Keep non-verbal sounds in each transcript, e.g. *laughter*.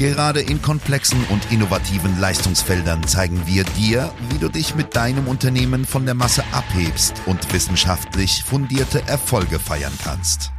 Gerade in komplexen und innovativen Leistungsfeldern zeigen wir dir, wie du dich mit deinem Unternehmen von der Masse abhebst und wissenschaftlich fundierte Erfolge feiern kannst.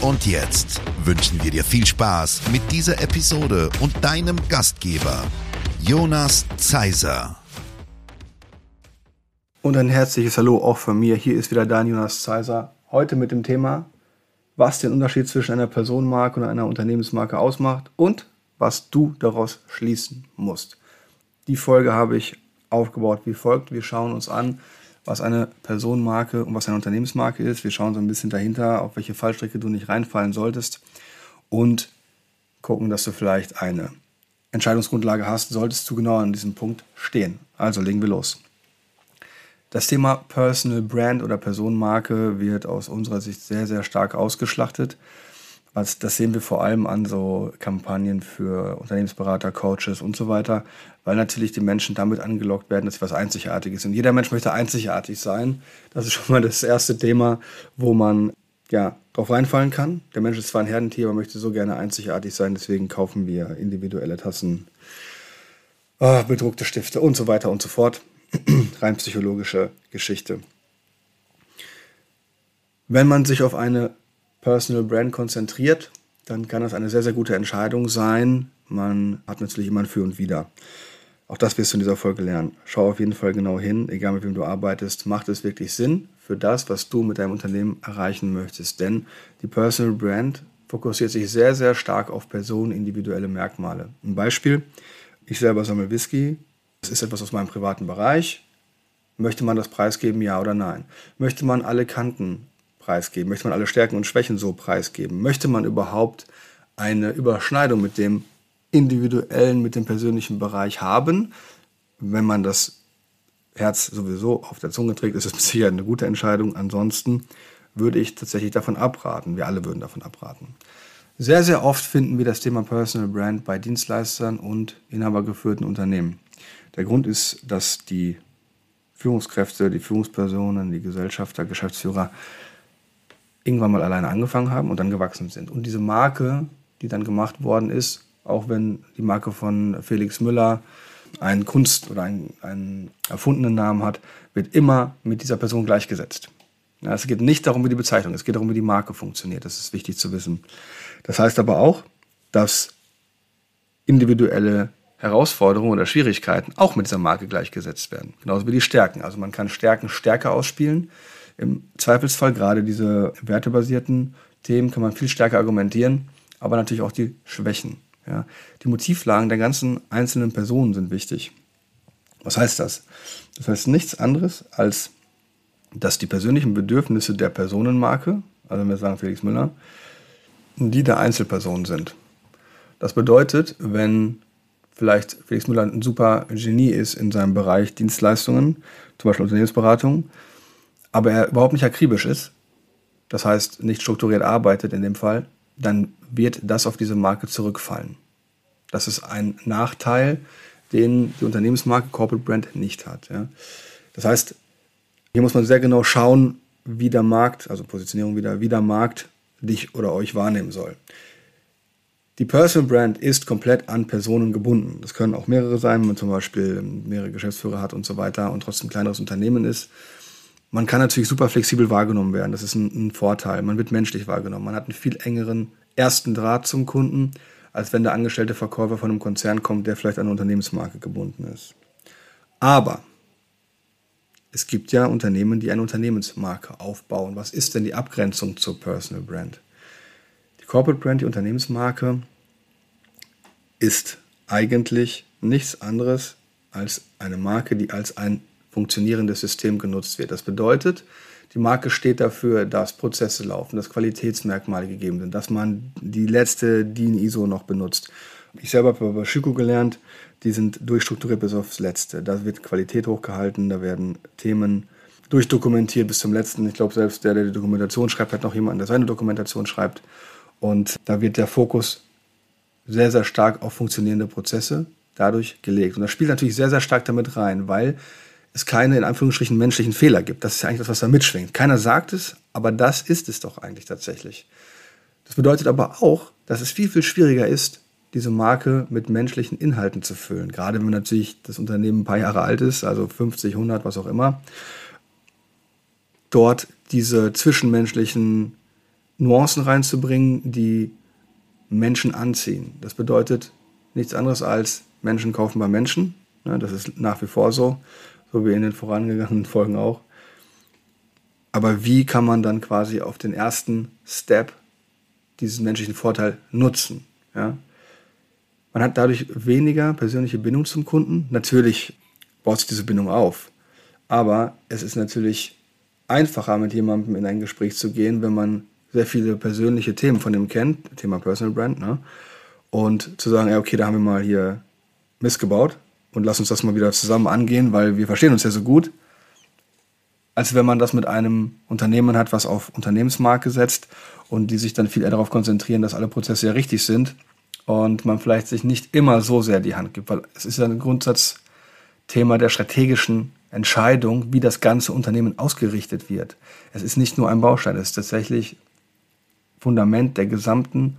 Und jetzt wünschen wir dir viel Spaß mit dieser Episode und deinem Gastgeber, Jonas Zeiser. Und ein herzliches Hallo auch von mir. Hier ist wieder dein Jonas Zeiser. Heute mit dem Thema, was den Unterschied zwischen einer Personenmarke und einer Unternehmensmarke ausmacht und was du daraus schließen musst. Die Folge habe ich aufgebaut wie folgt. Wir schauen uns an, was eine Personenmarke und was eine Unternehmensmarke ist. Wir schauen so ein bisschen dahinter, auf welche Fallstrecke du nicht reinfallen solltest und gucken, dass du vielleicht eine Entscheidungsgrundlage hast, solltest du genau an diesem Punkt stehen. Also legen wir los. Das Thema Personal Brand oder Personenmarke wird aus unserer Sicht sehr, sehr stark ausgeschlachtet. Was, das sehen wir vor allem an so Kampagnen für Unternehmensberater, Coaches und so weiter, weil natürlich die Menschen damit angelockt werden, dass sie was Einzigartiges sind. Jeder Mensch möchte einzigartig sein. Das ist *laughs* schon mal das erste Thema, wo man ja drauf reinfallen kann. Der Mensch ist zwar ein Herdentier, aber möchte so gerne einzigartig sein, deswegen kaufen wir individuelle Tassen, äh, bedruckte Stifte und so weiter und so fort. *clears throat* Rein psychologische Geschichte. Wenn man sich auf eine Personal Brand konzentriert, dann kann das eine sehr, sehr gute Entscheidung sein. Man hat natürlich immer ein Für und Wider. Auch das wirst du in dieser Folge lernen. Schau auf jeden Fall genau hin, egal mit wem du arbeitest. Macht es wirklich Sinn für das, was du mit deinem Unternehmen erreichen möchtest? Denn die Personal Brand fokussiert sich sehr, sehr stark auf Personen, individuelle Merkmale. Ein Beispiel, ich selber sammle Whisky. Das ist etwas aus meinem privaten Bereich. Möchte man das preisgeben, ja oder nein? Möchte man alle Kanten preisgeben? Möchte man alle Stärken und Schwächen so preisgeben? Möchte man überhaupt eine Überschneidung mit dem individuellen, mit dem persönlichen Bereich haben? Wenn man das Herz sowieso auf der Zunge trägt, ist es sicher eine gute Entscheidung. Ansonsten würde ich tatsächlich davon abraten. Wir alle würden davon abraten. Sehr, sehr oft finden wir das Thema Personal Brand bei Dienstleistern und inhabergeführten Unternehmen. Der Grund ist, dass die Führungskräfte, die Führungspersonen, die Gesellschafter, Geschäftsführer irgendwann mal alleine angefangen haben und dann gewachsen sind. Und diese Marke, die dann gemacht worden ist, auch wenn die Marke von Felix Müller einen Kunst- oder einen, einen erfundenen Namen hat, wird immer mit dieser Person gleichgesetzt. Ja, es geht nicht darum, wie die Bezeichnung es geht darum, wie die Marke funktioniert. Das ist wichtig zu wissen. Das heißt aber auch, dass individuelle Herausforderungen oder Schwierigkeiten auch mit dieser Marke gleichgesetzt werden. Genauso wie die Stärken. Also man kann Stärken stärker ausspielen im Zweifelsfall gerade diese wertebasierten Themen kann man viel stärker argumentieren, aber natürlich auch die Schwächen. Ja. Die Motivlagen der ganzen einzelnen Personen sind wichtig. Was heißt das? Das heißt nichts anderes, als dass die persönlichen Bedürfnisse der Personenmarke, also wenn wir sagen Felix Müller, die der Einzelperson sind. Das bedeutet, wenn vielleicht Felix Müller ein super Genie ist in seinem Bereich Dienstleistungen, zum Beispiel Unternehmensberatung, aber er überhaupt nicht akribisch ist, das heißt nicht strukturiert arbeitet in dem Fall, dann wird das auf diese Marke zurückfallen. Das ist ein Nachteil, den die Unternehmensmarke Corporate Brand nicht hat. Ja. Das heißt, hier muss man sehr genau schauen, wie der Markt, also Positionierung wieder, wie der Markt dich oder euch wahrnehmen soll. Die Personal Brand ist komplett an Personen gebunden. Das können auch mehrere sein, wenn man zum Beispiel mehrere Geschäftsführer hat und so weiter und trotzdem ein kleineres Unternehmen ist. Man kann natürlich super flexibel wahrgenommen werden. Das ist ein, ein, Vorteil. Man wird menschlich wahrgenommen. Man hat einen viel engeren ersten Draht zum Kunden, als wenn der angestellte Verkäufer von einem Konzern kommt, der vielleicht an eine Unternehmensmarke gebunden ist. Aber es gibt ja Unternehmen, die eine Unternehmensmarke aufbauen. Was ist denn die Abgrenzung zur Personal Brand? Die Corporate Brand, die Unternehmensmarke, ist eigentlich nichts anderes als eine Marke, die als ein funktionierendes System genutzt wird. Das bedeutet, die Marke steht dafür, dass Prozesse laufen, dass Qualitätsmerkmale gegeben sind, dass man die letzte DIN ISO noch benutzt. Ich selber habe bei Schüko gelernt, die sind durchstrukturiert bis aufs Letzte. Da wird Qualität hochgehalten, da werden Themen durchdokumentiert bis zum letzten. Ich glaube, selbst der, der die Dokumentation schreibt, hat noch jemanden, der seine Dokumentation schreibt. Und da wird der Fokus sehr, sehr stark auf funktionierende Prozesse dadurch gelegt. Und das spielt natürlich sehr, sehr stark damit rein, weil es keine in Anführungsstrichen menschlichen Fehler gibt. Das ist ja eigentlich das, was da mitschwingt. Keiner sagt es, aber das ist es doch eigentlich tatsächlich. Das bedeutet aber auch, dass es viel, viel schwieriger ist, diese Marke mit menschlichen Inhalten zu füllen. Gerade wenn natürlich das Unternehmen ein paar Jahre alt ist, also 50, 100, was auch immer. Dort diese zwischenmenschlichen Nuancen reinzubringen, die Menschen anziehen. Das bedeutet nichts anderes als Menschen kaufen bei Menschen. Das ist nach wie vor so, so wie in den vorangegangenen *laughs* Folgen auch. Aber wie kann man dann quasi auf den ersten Step diesen menschlichen Vorteil nutzen? Ja? Man hat dadurch weniger persönliche Bindung zum Kunden. Natürlich baut sich diese Bindung auf. Aber es ist natürlich einfacher, mit jemandem in ein Gespräch zu gehen, wenn man sehr viele persönliche Themen von ihm kennt, Thema Personal Brand, ne? Und zu sagen, ja, okay, da haben wir mal hier missgebaut und lass uns das mal wieder zusammen angehen, weil wir verstehen uns ja so gut. Als wenn man das mit einem Unternehmen hat, was auf Unternehmensmarke setzt und die sich dann viel eher darauf konzentrieren, dass alle Prozesse ja richtig sind und man vielleicht sich nicht immer so sehr die Hand gibt, weil es ist ja ein Grundsatzthema der strategischen Entscheidung, wie das ganze Unternehmen ausgerichtet wird. Es ist nicht nur ein Baustein, es ist tatsächlich Fundament der gesamten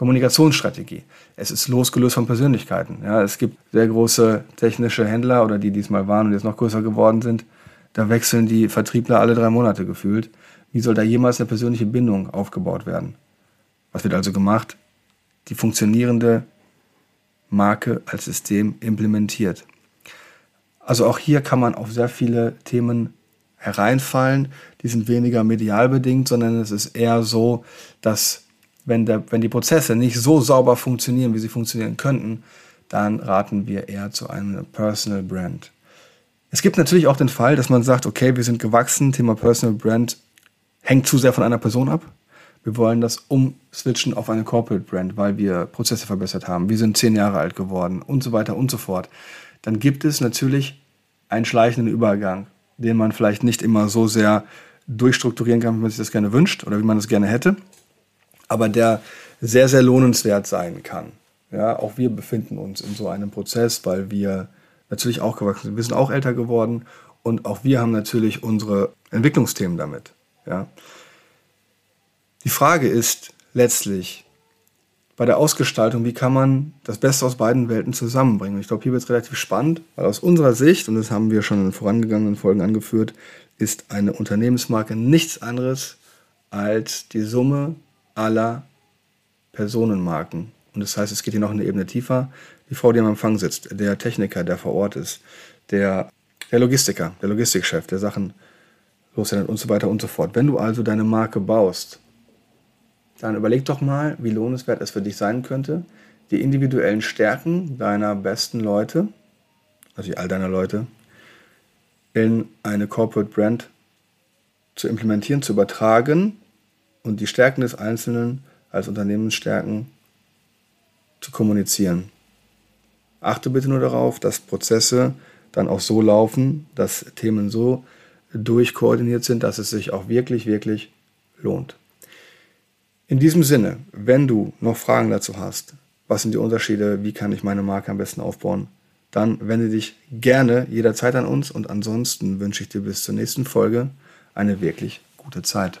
Kommunikationsstrategie. Es ist losgelöst von Persönlichkeiten. Ja, es gibt sehr große technische Händler oder die diesmal waren und jetzt noch größer geworden sind. Da wechseln die Vertriebler alle drei Monate gefühlt. Wie soll da jemals eine persönliche Bindung aufgebaut werden? Was wird also gemacht? die funktionierende Marke als System implementiert. Also auch hier kann man auf sehr viele Themen hereinfallen. Die sind weniger medial bedingt, sondern es ist eher so, dass wenn, der, wenn die Prozesse nicht so sauber funktionieren, wie sie funktionieren könnten, dann raten wir eher zu einem Personal Brand. Es gibt natürlich auch den Fall, dass man sagt, okay, wir sind gewachsen, Thema Personal Brand hängt zu sehr von einer Person ab. Wir wollen das umswitchen auf eine Corporate Brand, weil wir Prozesse verbessert haben, wir sind zehn Jahre alt geworden und so weiter und so fort, dann gibt es natürlich einen schleichenden Übergang, den man vielleicht nicht immer so sehr durchstrukturieren kann, wie man sich das gerne wünscht oder wie man es gerne hätte, aber der sehr, sehr lohnenswert sein kann. Ja, auch wir befinden uns in so einem Prozess, weil wir natürlich auch gewachsen sind. Wir sind auch älter geworden und auch wir haben natürlich unsere Entwicklungsthemen damit. Ja. Die Frage ist letztlich bei der Ausgestaltung, wie kann man das Beste aus beiden Welten zusammenbringen? ich glaube, hier wird es relativ spannend, weil aus unserer Sicht, und das haben wir schon in vorangegangenen Folgen angeführt, ist eine Unternehmensmarke nichts anderes als die Summe aller Personenmarken. Und das heißt, es geht hier noch eine Ebene tiefer. Die Frau, die am Empfang sitzt, der Techniker, der vor Ort ist, der, der Logistiker, der Logistikchef, der Sachen lossendet und so weiter und so fort. Wenn du also deine Marke baust, dann überleg doch mal, wie lohnenswert es für dich sein könnte, die individuellen Stärken deiner besten Leute, also all deiner Leute, in eine Corporate Brand zu implementieren, zu übertragen und die Stärken des Einzelnen als Unternehmensstärken zu kommunizieren. Achte bitte nur darauf, dass Prozesse dann auch so laufen, dass Themen so durchkoordiniert sind, dass es sich auch wirklich, wirklich lohnt. In diesem Sinne, wenn du noch Fragen dazu hast, was sind die Unterschiede, wie kann ich meine Marke am besten aufbauen, dann wende dich gerne jederzeit an uns und ansonsten wünsche ich dir bis zur nächsten Folge eine wirklich gute Zeit.